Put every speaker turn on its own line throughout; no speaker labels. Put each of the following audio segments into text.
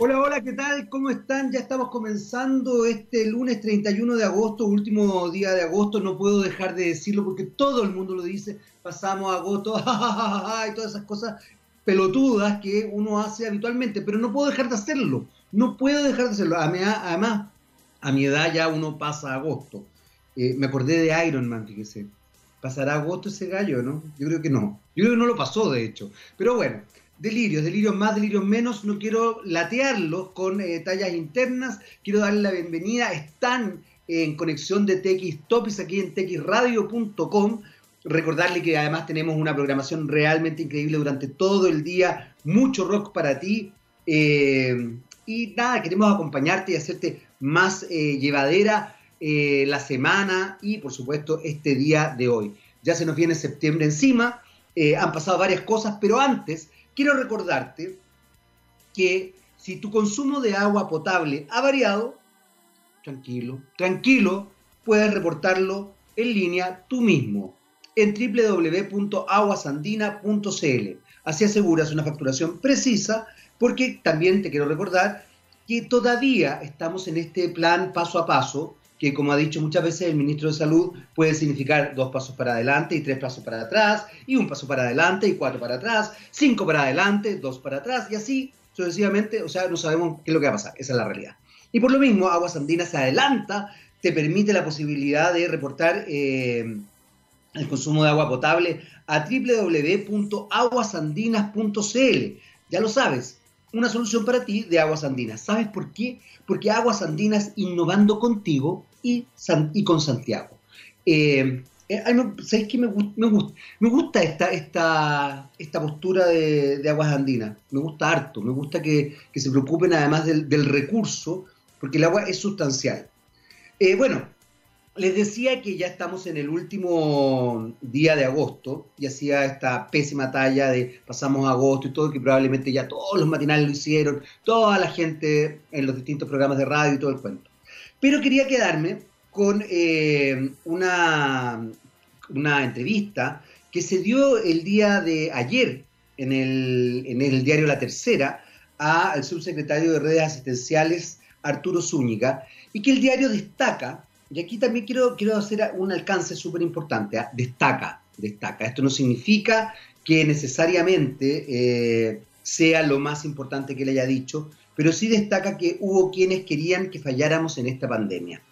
Hola, hola, ¿qué tal? ¿Cómo están? Ya estamos comenzando este lunes 31 de agosto, último día de agosto. No puedo dejar de decirlo porque todo el mundo lo dice. Pasamos agosto, y todas esas cosas pelotudas que uno hace habitualmente, pero no puedo dejar de hacerlo. No puedo dejar de hacerlo. Además, a mi edad ya uno pasa agosto. Eh, me acordé de Iron Man, fíjese. ¿Pasará agosto ese gallo, no? Yo creo que no. Yo creo que no lo pasó, de hecho. Pero bueno, delirios, delirios más, delirios menos. No quiero latearlos con eh, tallas internas. Quiero darle la bienvenida. Están en conexión de TX Topis aquí en txradio.com. Recordarle que además tenemos una programación realmente increíble durante todo el día. Mucho rock para ti. Eh, y nada, queremos acompañarte y hacerte más eh, llevadera la semana y por supuesto este día de hoy. Ya se nos viene septiembre encima. han pasado varias cosas, pero antes quiero recordarte que si tu consumo de agua potable ha variado, tranquilo, tranquilo, puedes reportarlo en línea tú mismo en www.aguasandina.cl. Así aseguras una facturación precisa porque también te quiero recordar que todavía estamos en este plan paso a paso que como ha dicho muchas veces el ministro de Salud, puede significar dos pasos para adelante y tres pasos para atrás, y un paso para adelante y cuatro para atrás, cinco para adelante, dos para atrás, y así sucesivamente, o sea, no sabemos qué es lo que va a pasar, esa es la realidad. Y por lo mismo, Aguas Andinas se adelanta, te permite la posibilidad de reportar eh, el consumo de agua potable a www.aguasandinas.cl. Ya lo sabes, una solución para ti de Aguas Andinas. ¿Sabes por qué? Porque Aguas Andinas innovando contigo y, con Santiago. Eh, eh ¿Sabes qué? Me, gusta esta, esta, esta postura de, Aguas Andinas. Me gusta harto. Me gusta que, se preocupen además del, recurso, porque el agua es sustancial. Eh, bueno, les decía que ya estamos en el último día de agosto y hacía esta pésima talla de pasamos agosto y todo, que probablemente ya todos los matinales lo hicieron, toda la gente en los distintos programas de radio y todo el cuento. Pero quería quedarme con eh, una, una entrevista que se dio el día de ayer en el, en el diario La Tercera al subsecretario de redes asistenciales Arturo Zúñiga y que el diario destaca y aquí también quiero, quiero hacer un alcance súper importante. ¿ah? Destaca, destaca. Esto no significa que necesariamente eh, sea lo más importante que le haya dicho, pero sí destaca que hubo quienes querían que falláramos en esta pandemia.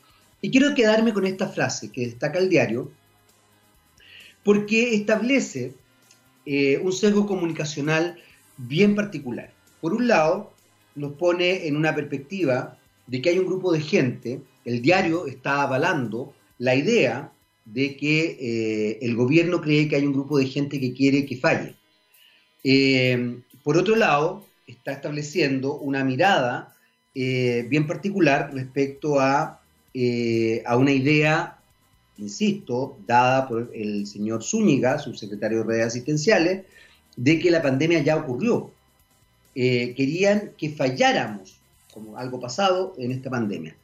Y quiero quedarme con esta frase que destaca el diario, porque establece eh, un sesgo comunicacional bien particular. Por un lado, nos pone en una perspectiva de que hay un grupo de gente el diario está avalando la idea de que eh, el gobierno cree que hay un grupo de gente que quiere que falle. Eh, por otro lado, está estableciendo una mirada eh, bien particular respecto a, a, una idea, insisto, dada por el señor Zúñiga, subsecretario de redes asistenciales, de que la pandemia ya ocurrió. querían que falláramos, como algo pasado, en esta pandemia.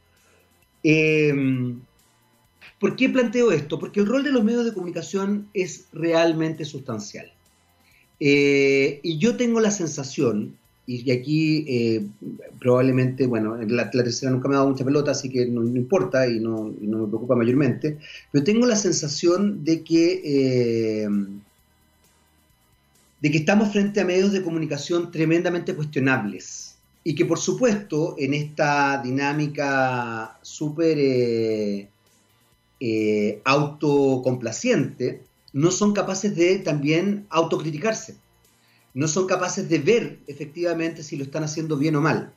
Em, ¿Por qué planteo esto? Porque el rol de los medios de comunicación es realmente sustancial. Eh, y yo tengo la sensación, y aquí eh, probablemente, bueno, la, tercera nunca me ha dado mucha pelota, así que no, importa y no, me preocupa mayormente, pero tengo la sensación de que, em, de que estamos frente a medios de comunicación tremendamente cuestionables y que por supuesto en esta dinámica súper eh, eh, autocomplaciente no son capaces de también autocriticarse, no son capaces de ver efectivamente si lo están haciendo bien o mal.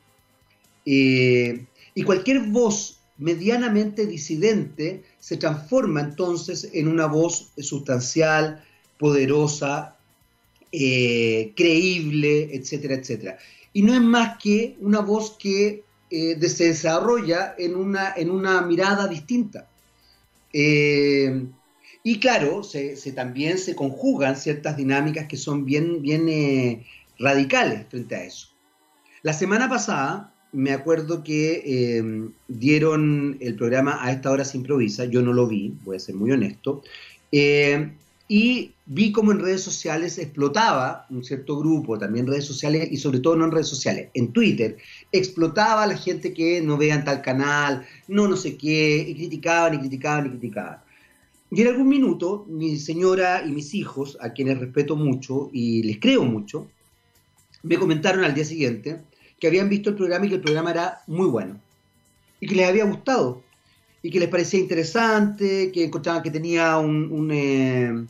Eh, y cualquier voz medianamente disidente se transforma entonces en una voz sustancial, poderosa, creíble, etcétera, etcétera y no es más que una voz que eh, se desarrolla en una, en una mirada distinta. Eh, y claro, se, también se conjugan ciertas dinámicas que son bien, bien eh, radicales frente a eso. La semana pasada me acuerdo que dieron el programa A esta hora se improvisa, yo no lo vi, voy a ser muy honesto, y vi cómo en redes sociales explotaba un cierto grupo, también redes sociales y sobre todo no en redes sociales, en Twitter, explotaba a la gente que no vean tal canal, no no sé qué, y criticaban y criticaban y criticaban. Y en algún minuto mi señora y mis hijos, a quienes respeto mucho y les creo mucho, me comentaron al día siguiente que habían visto el programa y que el programa era muy bueno y que les había gustado y que les parecía interesante, que encontraban que tenía un, eh,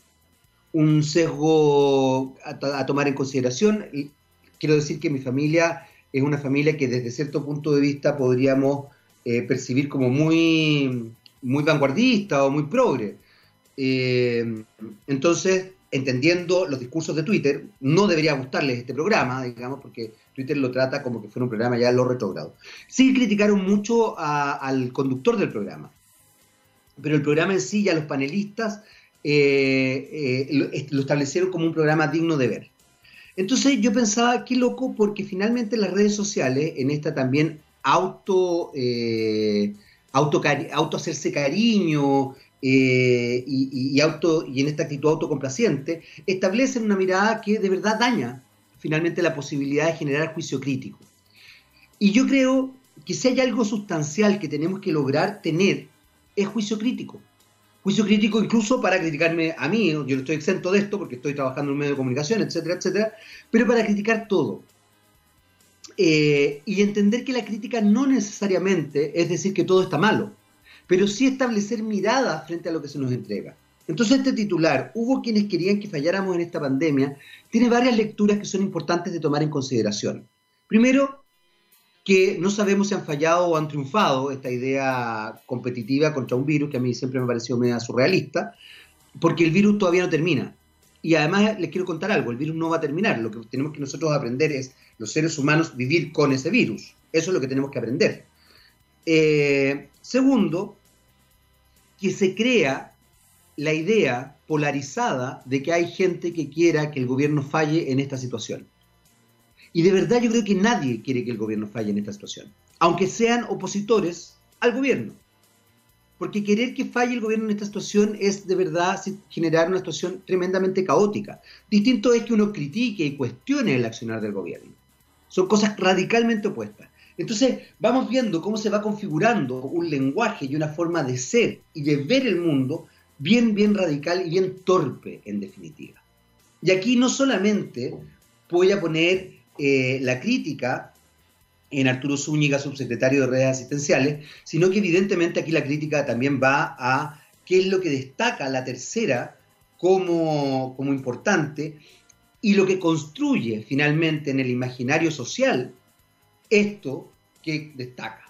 un sesgo a, tomar en consideración. quiero decir que mi familia es una familia que desde cierto punto de vista podríamos eh, percibir como muy, muy vanguardista o muy progre. Eh, entonces, entendiendo los discursos de Twitter, no debería gustarles este programa, digamos, porque Twitter lo trata como que fuera un programa ya lo retrogrado. Sí criticaron mucho al conductor del programa, pero el programa en sí, ya los panelistas, eh, eh, lo, establecieron como un programa digno de ver. Entonces yo pensaba, qué loco, porque finalmente las redes sociales, en esta también auto, eh, auto, hacerse cariño y, auto, y en esta actitud autocomplaciente, establecen una mirada que de verdad daña finalmente la posibilidad de generar juicio crítico. Y yo creo que si hay algo sustancial que tenemos que lograr tener, es juicio crítico juicio crítico incluso para criticarme a mí, yo no estoy exento de esto porque estoy trabajando en un medio de comunicación, etcétera, etcétera, pero para criticar todo. Eh, y entender que la crítica no necesariamente es decir que todo está malo, pero sí establecer mirada frente a lo que se nos entrega. Entonces este titular, hubo quienes querían que falláramos en esta pandemia, tiene varias lecturas que son importantes de tomar en consideración. Primero, que no sabemos si han fallado o han triunfado esta idea competitiva contra un virus que a mí siempre me pareció medio surrealista, porque el virus todavía no termina. Y además les quiero contar algo, el virus no va a terminar, lo que tenemos que nosotros aprender es los seres humanos vivir con ese virus, eso es lo que tenemos que aprender. Eh, segundo, que se crea la idea polarizada de que hay gente que quiera que el gobierno falle en esta situación. Y de verdad yo creo que nadie quiere que el gobierno falle en esta situación, aunque sean opositores al gobierno. Porque querer que falle el gobierno en esta situación es de verdad generar una situación tremendamente caótica. Distinto es que uno critique y cuestione el accionar del gobierno. Son cosas radicalmente opuestas. Entonces vamos viendo cómo se va configurando un lenguaje y una forma de ser y de ver el mundo bien, bien radical y bien torpe en definitiva. Y aquí no solamente voy a poner eh, la crítica en Arturo Zúñiga, subsecretario de redes asistenciales, sino que evidentemente aquí la crítica también va a qué es lo que destaca la tercera como, como importante y lo que construye finalmente en el imaginario social esto que destaca.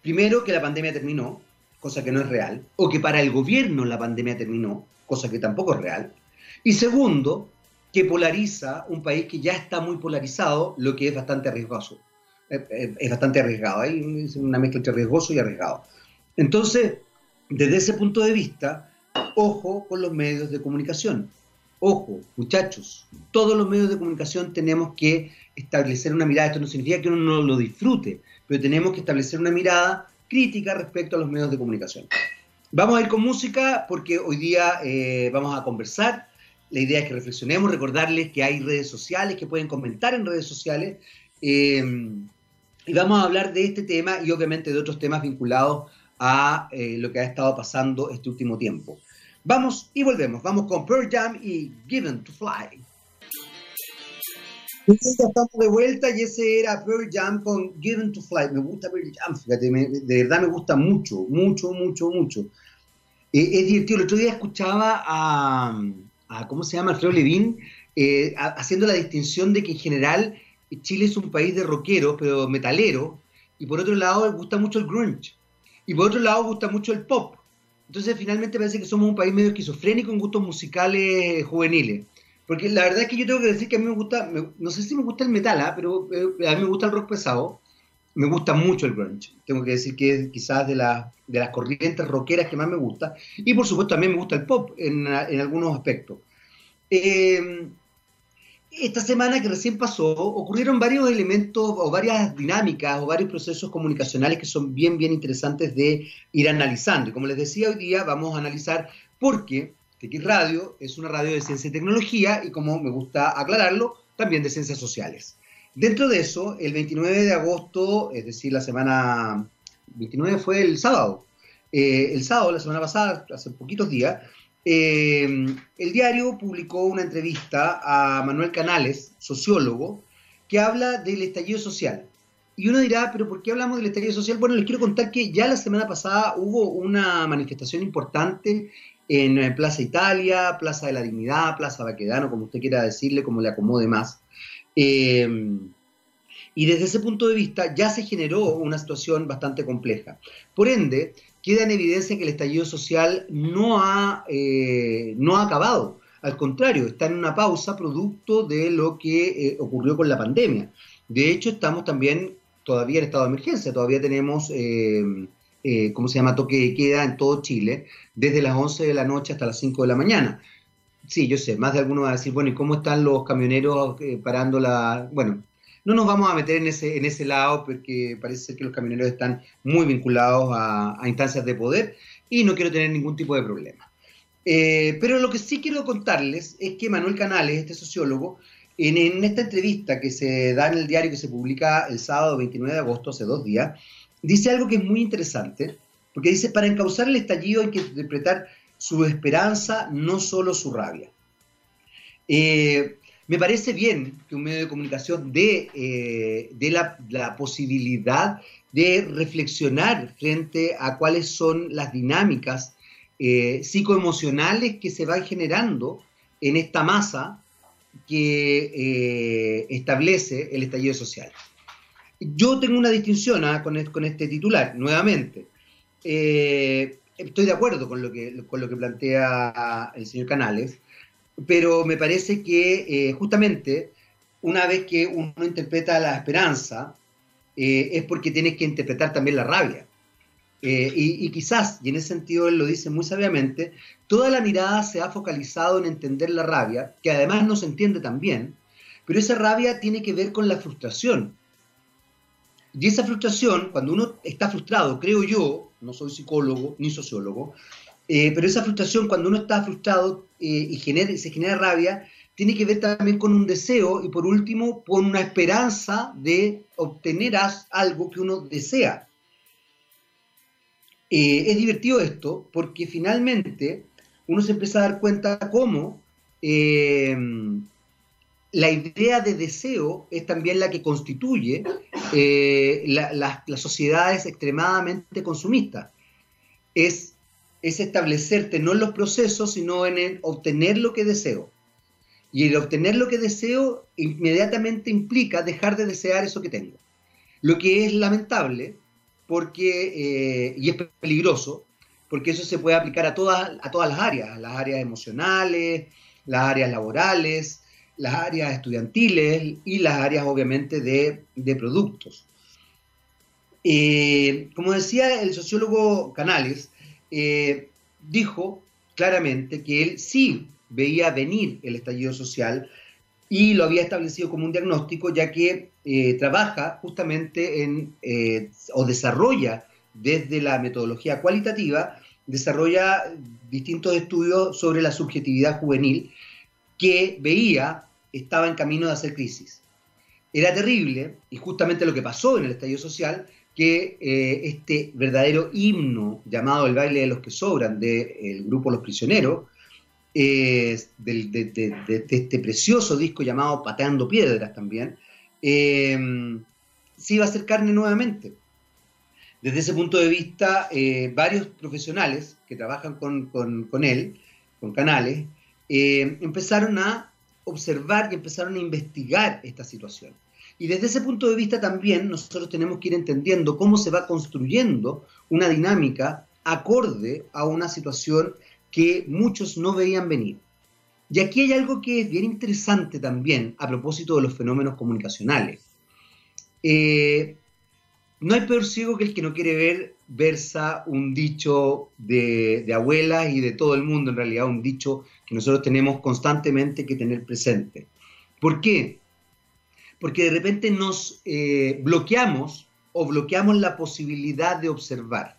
Primero, que la pandemia terminó, cosa que no es real, o que para el gobierno la pandemia terminó, cosa que tampoco es real. Y segundo, que polariza un país que ya está muy polarizado, lo que es bastante arriesgoso. Eh, eh, es bastante arriesgado, hay una mezcla entre riesgoso y arriesgado. Entonces, desde ese punto de vista, ojo con los medios de comunicación. Ojo, muchachos, todos los medios de comunicación tenemos que establecer una mirada. Esto no significa que uno no lo disfrute, pero tenemos que establecer una mirada crítica respecto a los medios de comunicación. Vamos a ir con música porque hoy día eh, vamos a conversar la idea es que reflexionemos, recordarles que hay redes sociales, que pueden comentar en redes sociales. Eh, y vamos a hablar de este tema y obviamente de otros temas vinculados a eh, lo que ha estado pasando este último tiempo. Vamos y volvemos. Vamos con Pearl Jam y Given to Fly. Estamos de vuelta y ese era Pearl Jam con Given to Fly. Me gusta Pearl Jam, fíjate, de verdad me gusta mucho, mucho, mucho, mucho. Eh, es divertido. El otro día escuchaba a, ¿cómo se llama? Alfredo Levin, eh, haciendo la distinción de que en general Chile es un país de rockeros, pero metalero, y por otro lado gusta mucho el grunge, y por otro lado gusta mucho el pop. Entonces finalmente parece que somos un país medio esquizofrénico en gustos musicales juveniles. Porque la verdad es que yo tengo que decir que a mí me gusta, no sé si me gusta el metal, ¿ah? pero eh, a mí me gusta el rock pesado, me gusta mucho el grunge. Tengo que decir que es quizás de, de las corrientes rockeras que más me gusta. Y por supuesto también me gusta el pop en, algunos aspectos. Eh, esta semana que recién pasó, ocurrieron varios elementos o varias dinámicas o varios procesos comunicacionales que son bien, bien interesantes de ir analizando. Y como les decía hoy día, vamos a analizar porque TX Radio es una radio de ciencia y tecnología y como me gusta aclararlo, también de ciencias sociales. Dentro de eso, el 29 de agosto, es decir, la semana 29 fue el sábado, eh, el sábado, la semana pasada, hace poquitos días, eh, el diario publicó una entrevista a Manuel Canales, sociólogo, que habla del estallido social. Y uno dirá, pero ¿por qué hablamos del estallido social? Bueno, les quiero contar que ya la semana pasada hubo una manifestación importante en Plaza Italia, Plaza de la Dignidad, Plaza Baquedano, como usted quiera decirle, como le acomode más. Eh, y desde ese punto de vista ya se generó una situación bastante compleja. Por ende, queda en evidencia que el estallido social no ha, eh, no ha acabado. Al contrario, está en una pausa producto de lo que eh, ocurrió con la pandemia. De hecho, estamos también todavía en estado de emergencia, todavía tenemos, eh, ¿cómo se llama?, toque de queda en todo Chile, desde las 11 de la noche hasta las 5 de la mañana. Sí, yo sé, más de alguno va a decir, bueno, ¿y cómo están los camioneros parando la...? Bueno, no nos vamos a meter en ese, en ese lado porque parece que los camioneros están muy vinculados a, instancias de poder y no quiero tener ningún tipo de problema. Eh, pero lo que sí quiero contarles es que Manuel Canales, este sociólogo, en, esta entrevista que se da en el diario que se publica el sábado 29 de agosto, hace dos días, dice algo que es muy interesante, porque dice, para encauzar el estallido hay que interpretar su esperanza, no solo su rabia. Eh, me parece bien que un medio de comunicación dé, eh, la, posibilidad de reflexionar frente a cuáles son las dinámicas eh, psicoemocionales que se van generando en esta masa que establece el estallido social. Yo tengo una distinción ¿ah? con, este titular, nuevamente. Estoy de acuerdo con lo, que, con lo que plantea el señor Canales, pero me parece que eh, justamente una vez que uno interpreta la esperanza, eh, es porque tienes que interpretar también la rabia. Eh, y, quizás, y en ese sentido él lo dice muy sabiamente, toda la mirada se ha focalizado en entender la rabia, que además no se entiende tan bien, pero esa rabia tiene que ver con la frustración. Y esa frustración, cuando uno está frustrado, creo yo, no soy psicólogo ni sociólogo, eh, pero esa frustración, cuando uno está frustrado eh, y se genera rabia, tiene que ver también con un deseo y por último con una esperanza de obtener algo que uno desea. Eh, es divertido esto porque finalmente uno se empieza a dar cuenta cómo la idea de deseo es también la que constituye las sociedades extremadamente consumistas. Es es establecerte no en los procesos, sino en obtener lo que deseo. Y el obtener lo que deseo inmediatamente implica dejar de desear eso que tengo. Lo que es lamentable porque, eh, y es peligroso, porque eso se puede aplicar a todas, a todas las áreas, las áreas emocionales, las áreas laborales, las áreas estudiantiles y las áreas obviamente de, productos. Eh, como decía el sociólogo Canales, eh, dijo claramente que él sí veía venir el estallido social y lo había establecido como un diagnóstico, ya que eh, trabaja justamente en, eh, o desarrolla desde la metodología cualitativa, desarrolla distintos estudios sobre la subjetividad juvenil que veía estaba en camino de hacer crisis. Era terrible, y justamente lo que pasó en el estallido social que eh, este verdadero himno llamado El baile de los que sobran del grupo Los Prisioneros, de, este precioso disco llamado Pateando Piedras también, eh, se iba a hacer carne nuevamente. Desde ese punto de vista, eh, varios profesionales que trabajan con, con él, con canales, empezaron a observar y empezaron a investigar esta situación. Y desde ese punto de vista también nosotros tenemos que ir entendiendo cómo se va construyendo una dinámica acorde a una situación que muchos no veían venir. Y aquí hay algo que es bien interesante también a propósito de los fenómenos comunicacionales. Eh, no hay peor ciego que el que no quiere ver, versa un dicho de, de abuelas y de todo el mundo, en realidad, un dicho nosotros tenemos constantemente que tener presente. ¿Por qué? porque de repente nos eh, bloqueamos o bloqueamos la posibilidad de observar.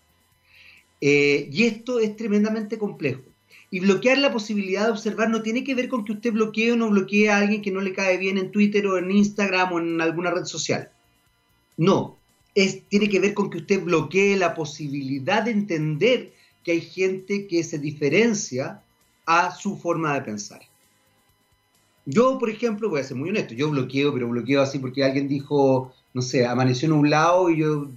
Eh, y esto es tremendamente complejo. Y bloquear la posibilidad de observar no tiene que ver con que usted bloquee o no bloquee a alguien que no le cae bien en Twitter o en Instagram o en alguna red social. No, es, tiene que ver con que usted bloquee la posibilidad de entender que hay gente que se diferencia a su forma de pensar. Yo, por ejemplo, voy a ser muy honesto, yo bloqueo, pero bloqueo así porque alguien dijo, no sé, amaneció en un lado y yo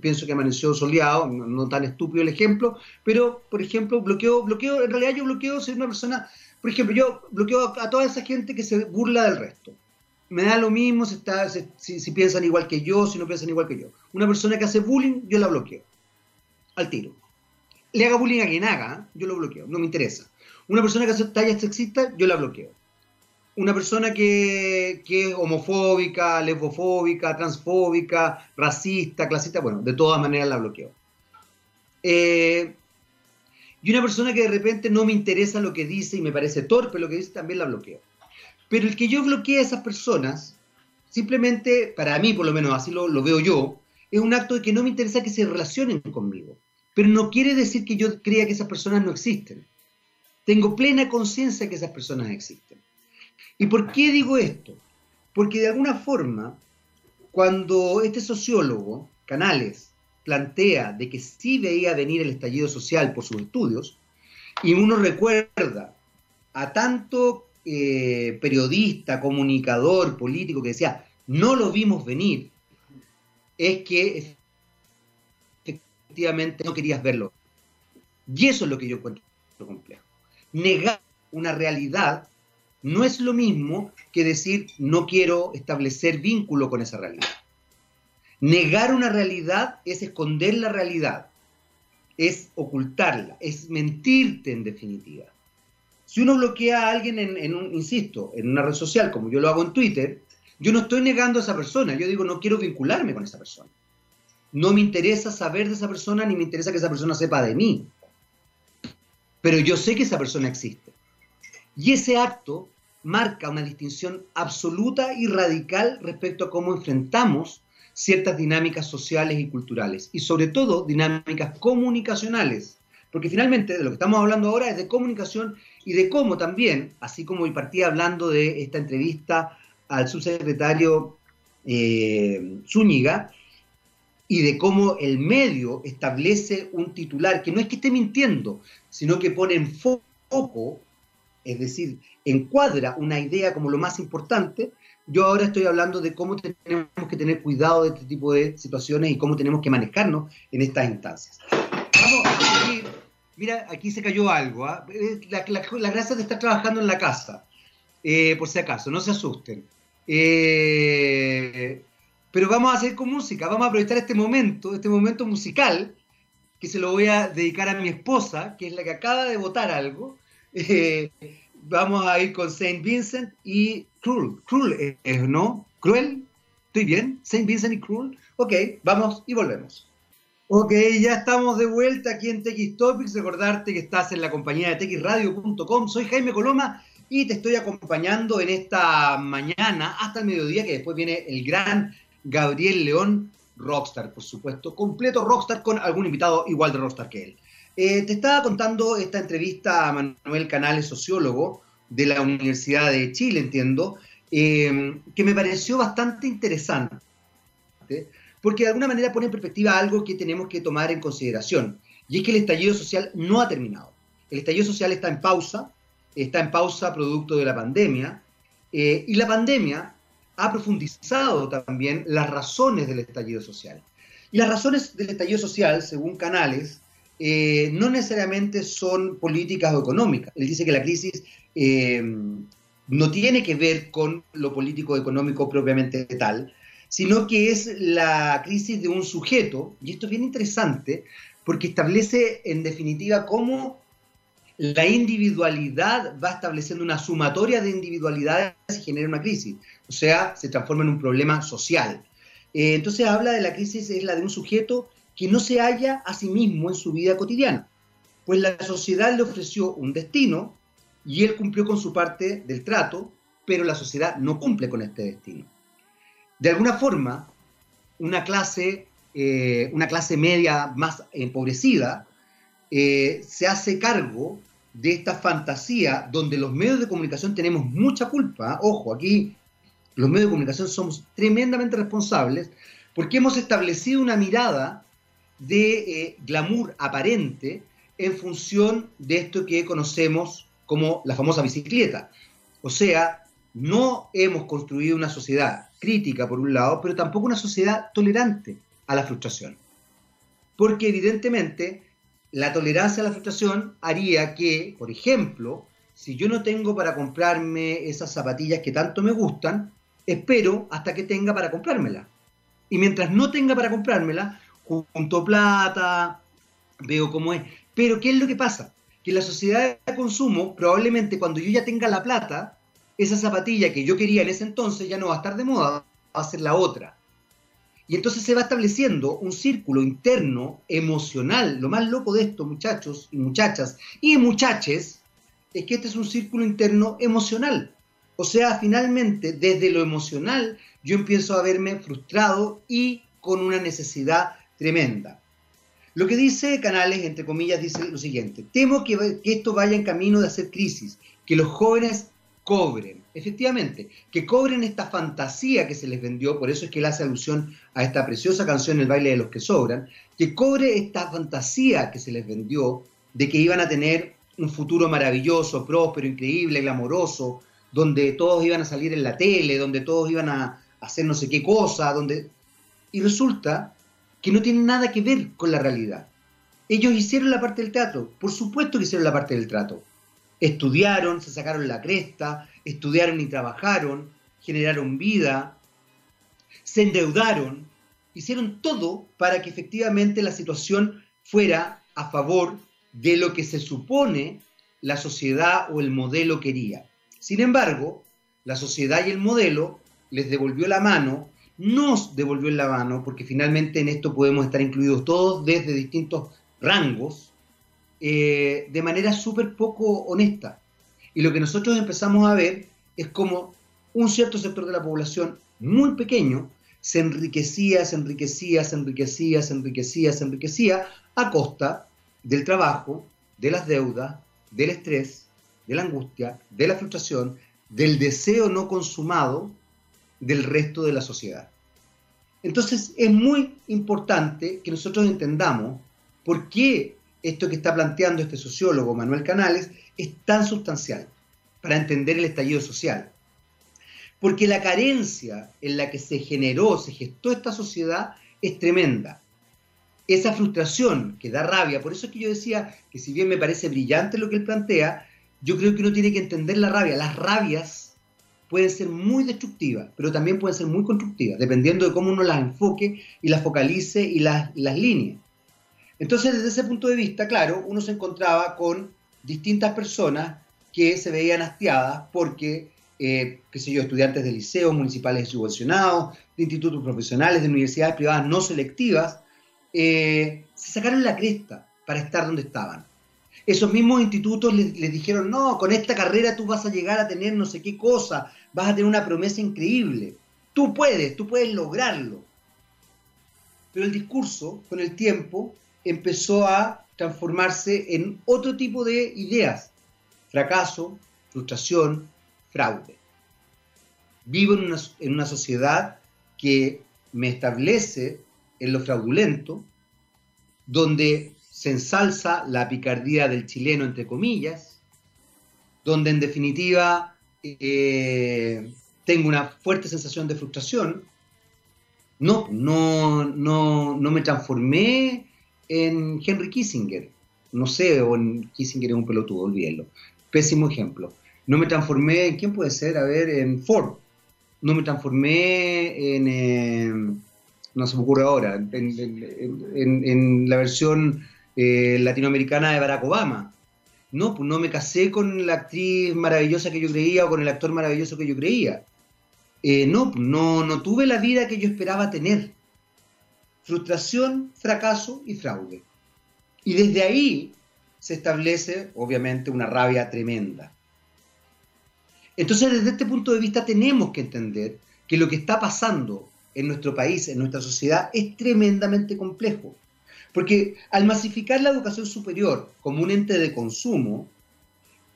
pienso que amaneció soleado, no, tan estúpido el ejemplo, pero, por ejemplo, bloqueo, bloqueo, en realidad yo bloqueo ser una persona, por ejemplo, yo bloqueo a, toda esa gente que se burla del resto. Me da lo mismo si, está, si, piensan igual que yo, si no piensan igual que yo. Una persona que hace bullying, yo la bloqueo. Al tiro. Le haga bullying a quien haga, yo lo bloqueo, no me interesa. Una persona que hace tallas sexistas, yo la bloqueo una persona que, es homofóbica, lesbofóbica, transfóbica, racista, clasista, bueno, de todas maneras la bloqueo. Eh, y una persona que de repente no me interesa lo que dice y me parece torpe lo que dice, también la bloqueo. Pero el que yo bloquee a esas personas, simplemente, para mí por lo menos así lo, lo veo yo, es un acto de que no me interesa que se relacionen conmigo. Pero no quiere decir que yo crea que esas personas no existen. Tengo plena conciencia que esas personas existen. ¿Y por qué digo esto? Porque de alguna forma, cuando este sociólogo, Canales, plantea de que sí veía venir el estallido social por sus estudios, y uno recuerda a tanto eh, periodista, comunicador, político que decía, no lo vimos venir, es que efectivamente no querías verlo. Y eso es lo que yo encuentro complejo. Negar una realidad no es lo mismo que decir no quiero establecer vínculo con esa realidad. Negar una realidad es esconder la realidad, es ocultarla, es mentirte en definitiva. Si uno bloquea a alguien en, insisto, en una red social, como yo lo hago en Twitter, yo no estoy negando a esa persona, yo digo no quiero vincularme con esa persona. No me interesa saber de esa persona ni me interesa que esa persona sepa de mí. Pero yo sé que esa persona existe. Y ese acto marca una distinción absoluta y radical respecto a cómo enfrentamos ciertas dinámicas sociales y culturales, y sobre todo dinámicas comunicacionales, porque finalmente de lo que estamos hablando ahora es de comunicación y de cómo también, así como partí hablando de esta entrevista al subsecretario eh, Zúñiga, y de cómo el medio establece un titular que no es que esté mintiendo, sino que pone en foco es decir, encuadra una idea como lo más importante, yo ahora estoy hablando de cómo tenemos que tener cuidado de este tipo de situaciones y cómo tenemos que manejarnos en estas instancias. Vamos a seguir. Mira, aquí se cayó algo. ¿ah? La, gracia de estar trabajando en la casa, eh, por si acaso, no se asusten. Eh, pero vamos a hacer con música, vamos a aprovechar este momento, este momento musical, que se lo voy a dedicar a mi esposa, que es la que acaba de votar algo, eh, vamos a ir con Saint Vincent y Cruel. Cruel, eh, ¿no? ¿Cruel? ¿Estoy bien? Saint Vincent y Cruel. Ok, vamos y volvemos. Ok, ya estamos de vuelta aquí en TX Topics. Recordarte que estás en la compañía de texradio.com. Soy Jaime Coloma y te estoy acompañando en esta mañana hasta el mediodía, que después viene el gran Gabriel León, rockstar, por supuesto, completo rockstar con algún invitado igual de rockstar que él. Eh, te estaba contando esta entrevista a Manuel Canales, sociólogo de la Universidad de Chile, entiendo, eh, que me pareció bastante interesante, porque de alguna manera pone en perspectiva algo que tenemos que tomar en consideración, y es que el estallido social no ha terminado. El estallido social está en pausa, está en pausa producto de la pandemia, eh, y la pandemia ha profundizado también las razones del estallido social. Y las razones del estallido social, según Canales, eh, no necesariamente son políticas o económicas. Él dice que la crisis eh, no tiene que ver con lo político económico propiamente tal, sino que es la crisis de un sujeto, y esto es bien interesante, porque establece en definitiva cómo la individualidad va estableciendo una sumatoria de individualidades y genera una crisis, o sea, se transforma en un problema social. Eh, entonces habla de la crisis, es la de un sujeto que no se halla a sí mismo en su vida cotidiana, pues la sociedad le ofreció un destino y él cumplió con su parte del trato, pero la sociedad no cumple con este destino. De alguna forma, una clase, eh, una clase media más empobrecida eh, se hace cargo de esta fantasía donde los medios de comunicación tenemos mucha culpa, ojo, aquí los medios de comunicación somos tremendamente responsables porque hemos establecido una mirada de eh, glamour aparente en función de esto que conocemos como la famosa bicicleta. O sea, no hemos construido una sociedad crítica por un lado, pero tampoco una sociedad tolerante a la frustración. Porque evidentemente la tolerancia a la frustración haría que, por ejemplo, si yo no tengo para comprarme esas zapatillas que tanto me gustan, espero hasta que tenga para comprármela. Y mientras no tenga para comprármela, junto plata, veo cómo es. Pero ¿qué es lo que pasa? Que la sociedad de consumo, probablemente cuando yo ya tenga la plata, esa zapatilla que yo quería en ese entonces ya no va a estar de moda, va a ser la otra. Y entonces se va estableciendo un círculo interno emocional. Lo más loco de esto, muchachos y muchachas y muchaches, es que este es un círculo interno emocional. O sea, finalmente, desde lo emocional, yo empiezo a verme frustrado y con una necesidad tremenda. Lo que dice Canales, entre comillas, dice lo siguiente, temo que, esto vaya en camino de hacer crisis, que los jóvenes cobren, efectivamente, que cobren esta fantasía que se les vendió, por eso es que él hace alusión a esta preciosa canción El baile de los que sobran, que cobre esta fantasía que se les vendió de que iban a tener un futuro maravilloso, próspero, increíble, glamoroso, donde todos iban a salir en la tele, donde todos iban a hacer no sé qué cosa, donde... Y resulta que no tienen nada que ver con la realidad. Ellos hicieron la parte del teatro, por supuesto que hicieron la parte del trato. Estudiaron, se sacaron la cresta, estudiaron y trabajaron, generaron vida, se endeudaron, hicieron todo para que efectivamente la situación fuera a favor de lo que se supone la sociedad o el modelo quería. Sin embargo, la sociedad y el modelo les devolvió la mano nos devolvió la mano, porque finalmente en esto podemos estar incluidos todos desde distintos rangos, eh, de manera súper poco honesta. Y lo que nosotros empezamos a ver es como un cierto sector de la población muy pequeño se enriquecía, se enriquecía, se enriquecía, se enriquecía, se enriquecía a costa del trabajo, de las deudas, del estrés, de la angustia, de la frustración, del deseo no consumado del resto de la sociedad. Entonces es muy importante que nosotros entendamos por qué esto que está planteando este sociólogo Manuel Canales es tan sustancial para entender el estallido social. Porque la carencia en la que se generó, se gestó esta sociedad es tremenda. Esa frustración que da rabia, por eso es que yo decía que si bien me parece brillante lo que él plantea, yo creo que uno tiene que entender la rabia. Las rabias pueden ser muy destructivas, pero también pueden ser muy constructivas, dependiendo de cómo uno las enfoque y las focalice y las, las líneas. Entonces, desde ese punto de vista, claro, uno se encontraba con distintas personas que se veían hastiadas porque, eh, qué sé yo, estudiantes de liceos municipales subvencionados, de institutos profesionales, de universidades privadas no selectivas, eh, se sacaron la cresta para estar donde estaban esos mismos institutos les, dijeron, no, con esta carrera tú vas a llegar a tener no sé qué cosa, vas a tener una promesa increíble. Tú puedes, tú puedes lograrlo. Pero el discurso, con el tiempo, empezó a transformarse en otro tipo de ideas. Fracaso, frustración, fraude. Vivo en una, en una sociedad que me establece en lo fraudulento, donde se ensalza la picardía del chileno, entre comillas, donde en definitiva eh, tengo una fuerte sensación de frustración. No, no, no, no me transformé en Henry Kissinger. No sé, o en Kissinger es un pelotudo, olvídenlo. Pésimo ejemplo. No me transformé en, ¿quién puede ser? A ver, en Ford. No me transformé en, eh, no se me ocurre ahora, en la versión eh, latinoamericana de Barack Obama. No, pues no me casé con la actriz maravillosa que yo creía o con el actor maravilloso que yo creía. Eh, no, no, no tuve la vida que yo esperaba tener. Frustración, fracaso y fraude. Y desde ahí se establece, obviamente, una rabia tremenda. Entonces, desde este punto de vista, tenemos que entender que lo que está pasando en nuestro país, en nuestra sociedad, es tremendamente complejo. Porque al masificar la educación superior como un ente de consumo,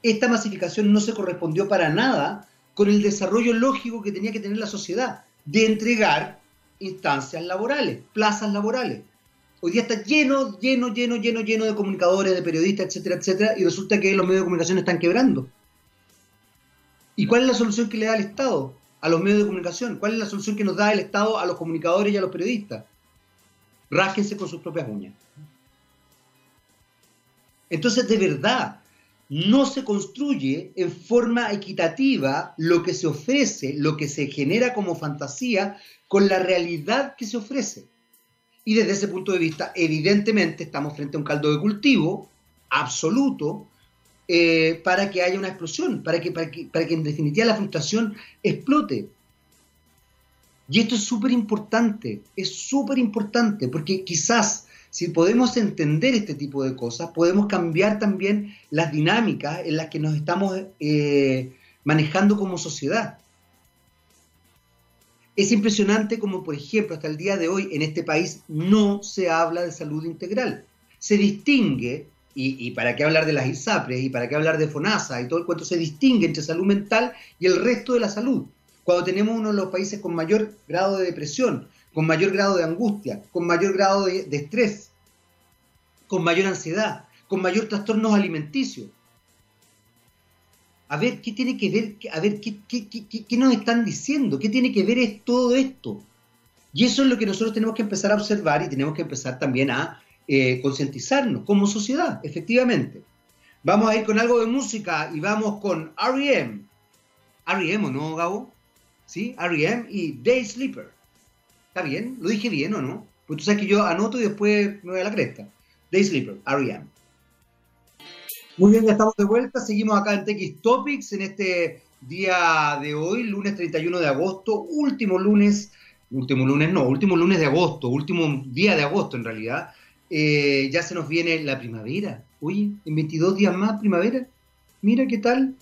esta masificación no se correspondió para nada con el desarrollo lógico que tenía que tener la sociedad de entregar instancias laborales, plazas laborales. Hoy día está lleno, lleno, lleno, lleno, lleno de comunicadores, de periodistas, etcétera, etcétera, y resulta que los medios de comunicación están quebrando. ¿Y cuál es la solución que le da el Estado a los medios de comunicación? ¿Cuál es la solución que nos da el Estado a los comunicadores y a los periodistas? Rájense con sus propias uñas. Entonces, de verdad, no se construye en forma equitativa lo que se ofrece, lo que se genera como fantasía, con la realidad que se ofrece. Y desde ese punto de vista, evidentemente, estamos frente a un caldo de cultivo absoluto eh, para que haya una explosión, para que, para que, para que en definitiva la frustración explote. Y esto es súper importante, es súper importante, porque quizás si podemos entender este tipo de cosas, podemos cambiar también las dinámicas en las que nos estamos eh, manejando como sociedad. Es impresionante como, por ejemplo, hasta el día de hoy en este país no se habla de salud integral. Se distingue, y, para qué hablar de las ISAPRES, y para qué hablar de FONASA, y todo el cuento, se distingue entre salud mental y el resto de la salud. Cuando tenemos uno de los países con mayor grado de depresión, con mayor grado de angustia, con mayor grado de, estrés, con mayor ansiedad, con mayor trastornos alimenticios. A ver, ¿qué tiene que ver? A ver, ¿qué, qué, nos están diciendo? ¿Qué tiene que ver es todo esto? Y eso es lo que nosotros tenemos que empezar a observar y tenemos que empezar también a eh, concientizarnos como sociedad, efectivamente. Vamos a ir con algo de música y vamos con R.E.M. R.E.M. ¿o no, Gabo? ¿Sí? R.E.M. y Day Sleeper. ¿Está bien? ¿Lo dije bien o no? Pues tú sabes que yo anoto y después me voy a la cresta. Day Sleeper, R.E.M. Muy bien, ya estamos de vuelta. Seguimos acá en TX Topics en este día de hoy, lunes 31 de agosto, último lunes, último lunes no, último lunes de agosto, último día de agosto en realidad. Eh, ya se nos viene la primavera. Oye, en 22 días más primavera. Mira qué tal.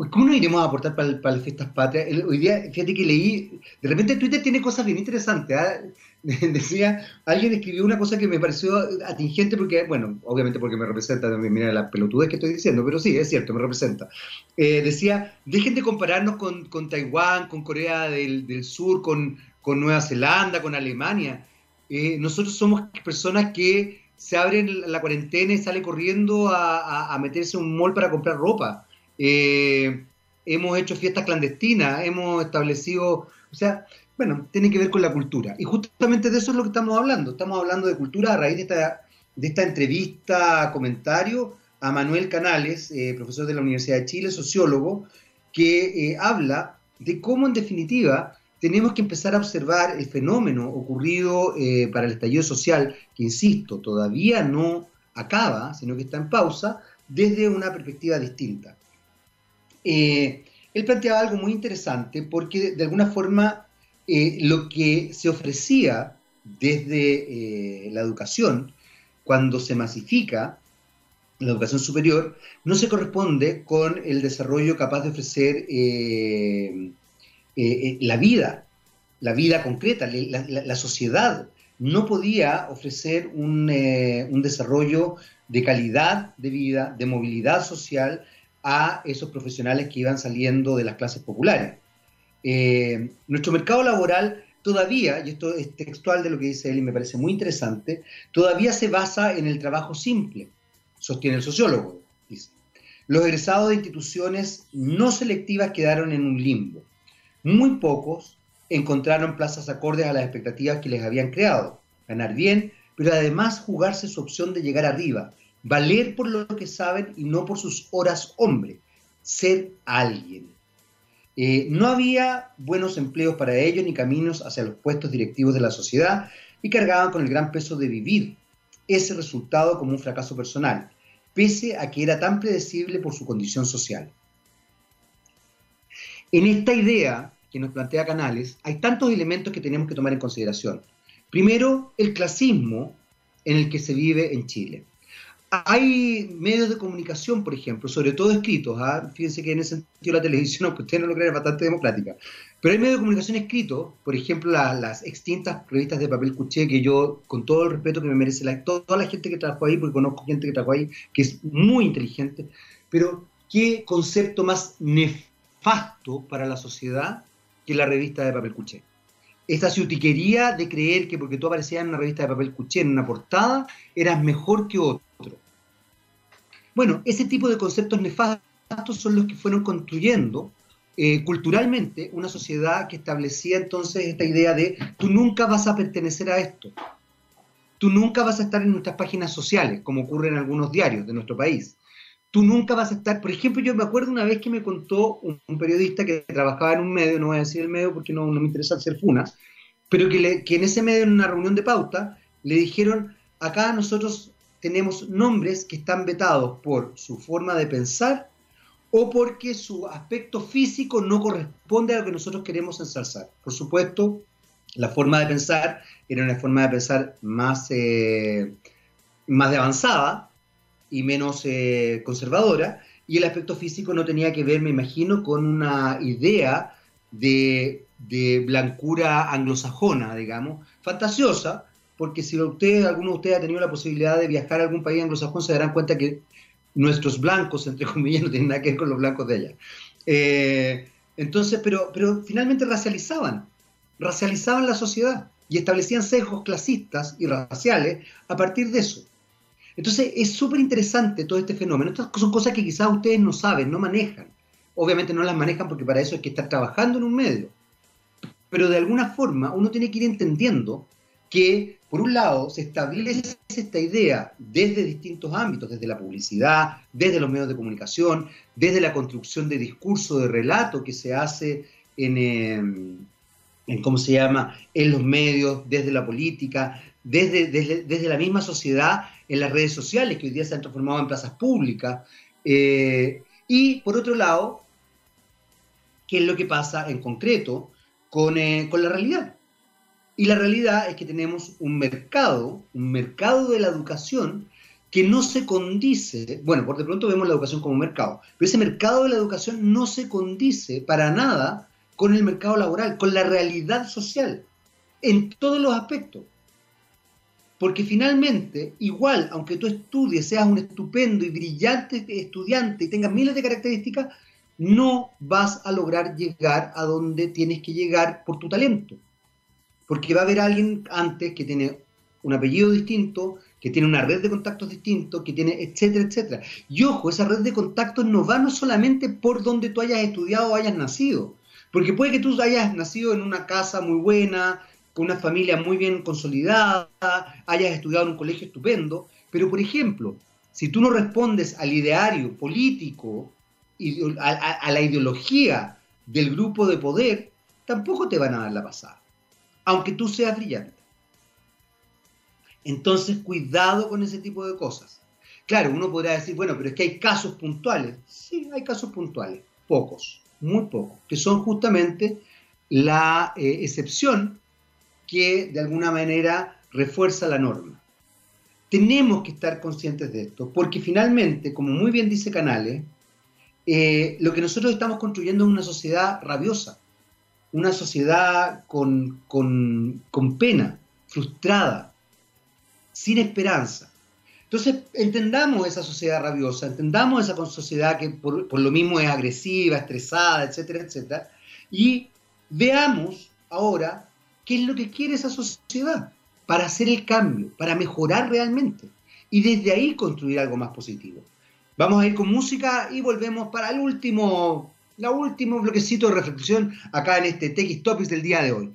Pues, ¿Cómo nos iremos a aportar para, las fiestas patrias? hoy día, fíjate que leí, de repente Twitter tiene cosas bien interesantes. ¿ah? Decía, alguien escribió una cosa que me pareció atingente porque, bueno, obviamente porque me representa, mira la pelotudez que estoy diciendo, pero sí, es cierto, me representa. Eh, decía, dejen de compararnos con, con Taiwán, con Corea del, Sur, con, con, Nueva Zelanda, con Alemania. Eh, nosotros somos personas que se abren la cuarentena y salen corriendo a, a meterse en un mall para comprar ropa. Eh, hemos hecho fiestas clandestinas, hemos establecido, o sea, bueno, tiene que ver con la cultura. Y justamente de eso es lo que estamos hablando. Estamos hablando de cultura a raíz de esta, de esta entrevista, comentario a Manuel Canales, eh, profesor de la Universidad de Chile, sociólogo, que eh, habla de cómo en definitiva tenemos que empezar a observar el fenómeno ocurrido para el estallido social, que insisto, todavía no acaba, sino que está en pausa, desde una perspectiva distinta. Eh, él planteaba algo muy interesante porque de, alguna forma eh, lo que se ofrecía desde eh, la educación, cuando se masifica la educación superior, no se corresponde con el desarrollo capaz de ofrecer la vida, la vida concreta, la, sociedad. No podía ofrecer un, un desarrollo de calidad de vida, de movilidad social, a esos profesionales que iban saliendo de las clases populares. Eh, nuestro mercado laboral todavía, y esto es textual de lo que dice él y me parece muy interesante, todavía se basa en el trabajo simple, sostiene el sociólogo. Los egresados de instituciones no selectivas quedaron en un limbo. Muy pocos encontraron plazas acordes a las expectativas que les habían creado. Ganar bien, pero además jugarse su opción de llegar arriba, valer por lo que saben y no por sus horas hombre, ser alguien. Eh, no había buenos empleos para ellos ni caminos hacia los puestos directivos de la sociedad y cargaban con el gran peso de vivir ese resultado como un fracaso personal, pese a que era tan predecible por su condición social. En esta idea que nos plantea Canales hay tantos elementos que tenemos que tomar en consideración. Primero, el clasismo en el que se vive en Chile. Hay medios de comunicación, por ejemplo, sobre todo escritos. ¿ah? Fíjense que en ese sentido la televisión, aunque ustedes no lo creen, es bastante democrática. Pero hay medios de comunicación escritos, por ejemplo, las extintas revistas de papel cuché, que yo, con todo el respeto que me merece la, toda la gente que trabajó ahí, porque conozco gente que trabajó ahí, que es muy inteligente, Pero, ¿qué concepto más nefasto para la sociedad que la revista de papel cuché? Esta ciutiquería de creer que porque tú aparecías en una revista de papel cuché, en una portada, eras mejor que otro. Bueno, ese tipo de conceptos nefastos son los que fueron construyendo eh, culturalmente una sociedad que establecía entonces esta idea de tú nunca vas a pertenecer a esto, tú nunca vas a estar en nuestras páginas sociales, como ocurre en algunos diarios de nuestro país. Tú nunca vas a estar, por ejemplo, yo me acuerdo una vez que me contó un, periodista que trabajaba en un medio, no voy a decir el medio porque no, me interesa hacer funa, pero que, que en ese medio, en una reunión de pauta, le dijeron, acá nosotros tenemos nombres que están vetados por su forma de pensar o porque su aspecto físico no corresponde a lo que nosotros queremos ensalzar. Por supuesto, la forma de pensar era una forma de pensar más, eh, más de avanzada y menos eh, conservadora, y el aspecto físico no tenía que ver, me imagino, con una idea de, de blancura anglosajona, digamos, fantasiosa, porque si usted, alguno de ustedes ha tenido la posibilidad de viajar a algún país anglosajón, se darán cuenta que nuestros blancos, entre comillas, no tienen nada que ver con los blancos de allá. Eh, entonces, pero, pero finalmente racializaban, racializaban la sociedad y establecían sesgos clasistas y raciales a partir de eso. Entonces, es súper interesante todo este fenómeno. Estas son cosas que quizás ustedes no saben, no manejan. Obviamente no las manejan porque para eso hay que estar trabajando en un medio. Pero de alguna forma uno tiene que ir entendiendo que, por un lado, se establece esta idea desde distintos ámbitos, desde la publicidad, desde los medios de comunicación, desde la construcción de discurso, de relato que se hace en, en ¿cómo se llama?, en los medios, desde la política, desde, desde, la misma sociedad, en las redes sociales, que hoy día se han transformado en plazas públicas. Eh, y, por otro lado, qué es lo que pasa en concreto con, eh, con la realidad. Y la realidad es que tenemos un mercado, un mercado de la educación que no se condice, bueno, por de pronto vemos la educación como un mercado, pero ese mercado de la educación no se condice para nada con el mercado laboral, con la realidad social, en todos los aspectos. Porque finalmente, igual, aunque tú estudies, seas un estupendo y brillante estudiante y tengas miles de características, no vas a lograr llegar a donde tienes que llegar por tu talento porque va a haber alguien antes que tiene un apellido distinto, que tiene una red de contactos distintos, que tiene, etcétera, etcétera. Y ojo, esa red de contactos no va no solamente por donde tú hayas estudiado o hayas nacido, porque puede que tú hayas nacido en una casa muy buena, con una familia muy bien consolidada, hayas estudiado en un colegio estupendo, pero por ejemplo, si tú no respondes al ideario político, a, a la ideología del grupo de poder, tampoco te van a dar la pasada aunque tú seas brillante. Entonces, cuidado con ese tipo de cosas. Claro, uno podría decir, bueno, pero es que hay casos puntuales. Sí, hay casos puntuales, pocos, muy pocos, que son justamente la eh, excepción que de alguna manera refuerza la norma. Tenemos que estar conscientes de esto, porque finalmente, como muy bien dice Canales, eh, lo que nosotros estamos construyendo es una sociedad rabiosa, una sociedad con, pena, frustrada, sin esperanza. Entonces, entendamos esa sociedad rabiosa, entendamos esa sociedad que por, lo mismo es agresiva, estresada, etcétera, etcétera, y veamos ahora qué es lo que quiere esa sociedad para hacer el cambio, para mejorar realmente, y desde ahí construir algo más positivo. Vamos a ir con música y volvemos para el último la último bloquecito de reflexión acá en este TX Topics del día de hoy.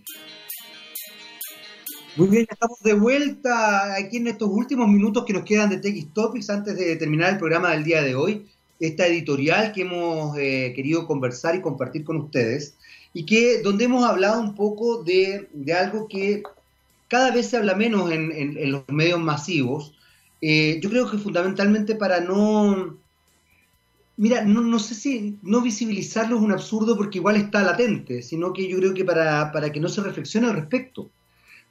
Muy bien, estamos de vuelta aquí en estos últimos minutos que nos quedan de TX Topics antes de terminar el programa del día de hoy. Esta editorial que hemos eh, querido conversar y compartir con ustedes y que donde hemos hablado un poco de, algo que cada vez se habla menos en, los medios masivos. Eh, yo creo que fundamentalmente para no Mira, no, sé si no visibilizarlo es un absurdo porque igual está latente, sino que yo creo que para, que no se reflexione al respecto.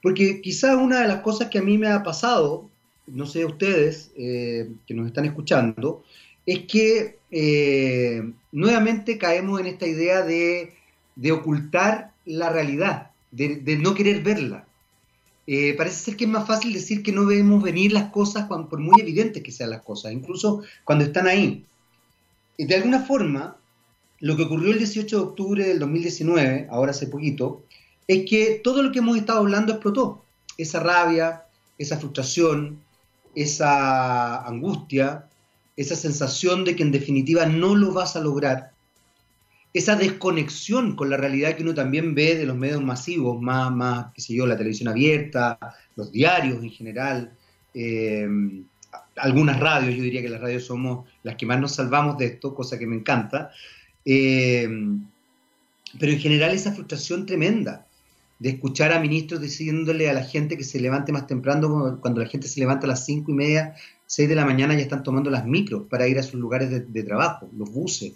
Porque quizás una de las cosas que a mí me ha pasado, no sé ustedes eh, que nos están escuchando, es que eh, nuevamente caemos en esta idea de, ocultar la realidad, de, no querer verla. Eh, parece ser que es más fácil decir que no vemos venir las cosas por muy evidentes que sean las cosas, incluso cuando están ahí. de alguna forma, lo que ocurrió el 18 de octubre del 2019, ahora hace poquito, es que todo lo que hemos estado hablando explotó. Esa rabia, esa frustración, esa angustia, esa sensación de que en definitiva no lo vas a lograr, esa desconexión con la realidad que uno también ve de los medios masivos, más, más qué sé yo, la televisión abierta, los diarios en general, eh, algunas radios, yo diría que las radios somos las que más nos salvamos de esto, cosa que me encanta, eh, pero en general esa frustración tremenda de escuchar a ministros diciéndole a la gente que se levante más temprano, cuando la gente se levanta a las cinco y media, seis de la mañana ya están tomando las micros para ir a sus lugares de, trabajo, los buses.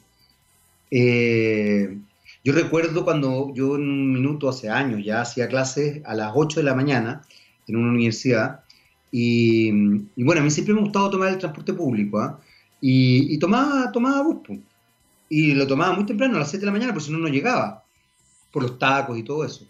Eh, yo recuerdo cuando yo en un minuto hace años ya hacía clases a las 8 de la mañana en una universidad y, bueno, a mí siempre me ha gustado tomar el transporte público ¿ah? y, tomaba, tomaba bus y lo tomaba muy temprano a las 7 de la mañana porque si no no llegaba por los tacos y todo eso.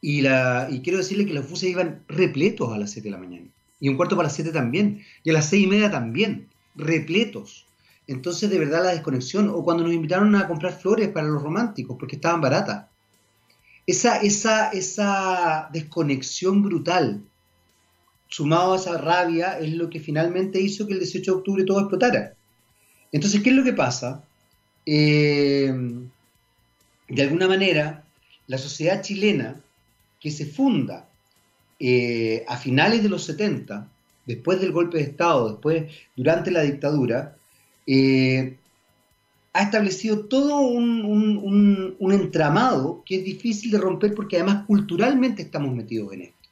Y, la, y quiero decirle que los buses iban repletos a las 7 de la mañana. Y un cuarto para las 7 también. Y a las 6 y media también. Repletos. Entonces, de verdad, la desconexión. O cuando nos invitaron a comprar flores para los románticos porque estaban baratas. Esa, esa, esa desconexión brutal, sumado a esa rabia, es lo que finalmente hizo que el 18 de octubre todo explotara. Entonces, ¿qué es lo que pasa? Eh, de alguna manera, la sociedad chilena que se funda eh, a finales de los 70, después del golpe de Estado, después, durante la dictadura, eh, ha establecido todo un, entramado que es difícil de romper porque además culturalmente estamos metidos en esto.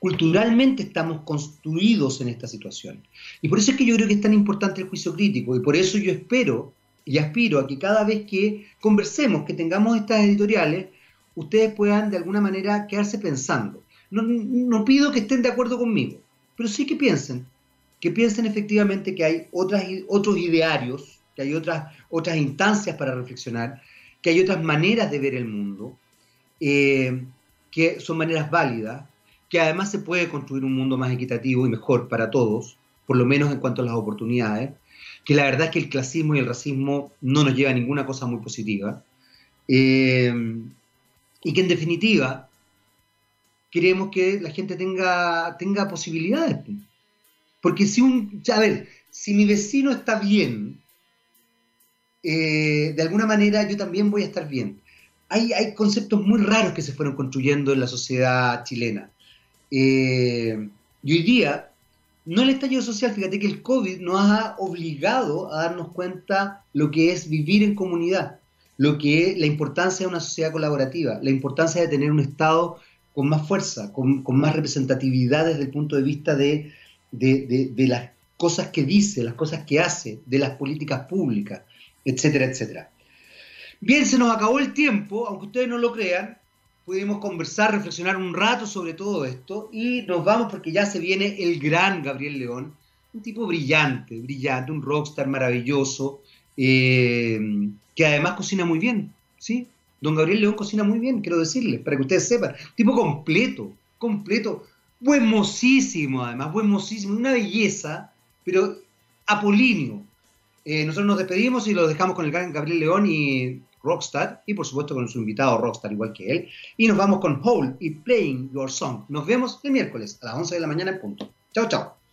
Culturalmente estamos construidos en esta situación. Y por eso es que yo creo que es tan importante el juicio crítico y por eso yo espero y aspiro a que cada vez que conversemos, que tengamos estas editoriales, ustedes puedan de alguna manera quedarse pensando. No, pido que estén de acuerdo conmigo, pero sí que piensen, que piensen efectivamente que hay otros idearios, que hay otras, otras instancias para reflexionar, que hay otras maneras de ver el mundo, eh, que son maneras válidas, que además se puede construir un mundo más equitativo y mejor para todos, por lo menos en cuanto a las oportunidades, que la verdad es que el clasismo y el racismo no nos lleva a ninguna cosa muy positiva. Eh, y que en definitiva queremos que la gente tenga, tenga posibilidades. Porque si un, a ver, si mi vecino está bien, eh, de alguna manera yo también voy a estar bien. Hay, hay, conceptos muy raros que se fueron construyendo en la sociedad chilena. Eh, y hoy día, no el estallido social, fíjate que el COVID nos ha obligado a darnos cuenta lo que es vivir en comunidad lo que es la importancia de una sociedad colaborativa, la importancia de tener un Estado con más fuerza, con, más representatividad desde el punto de vista de, las cosas que dice, las cosas que hace, de las políticas públicas, etcétera, etcétera. Bien, se nos acabó el tiempo, aunque ustedes no lo crean, pudimos conversar, reflexionar un rato sobre todo esto y nos vamos porque ya se viene el gran Gabriel León, un tipo brillante, brillante, un rockstar maravilloso, eh, que además cocina muy bien, ¿sí? Don Gabriel León cocina muy bien, quiero decirle, para que ustedes sepan. Tipo completo, completo, buenmosísimo además, buenmosísimo, una belleza, pero apolíneo. Eh, nosotros nos despedimos y lo dejamos con el gran Gabriel León y Rockstar, y por supuesto con su invitado Rockstar, igual que él. Y nos vamos con Hole y Playing Your Song. Nos vemos el miércoles a las 11 de la mañana en punto. Chao, chao.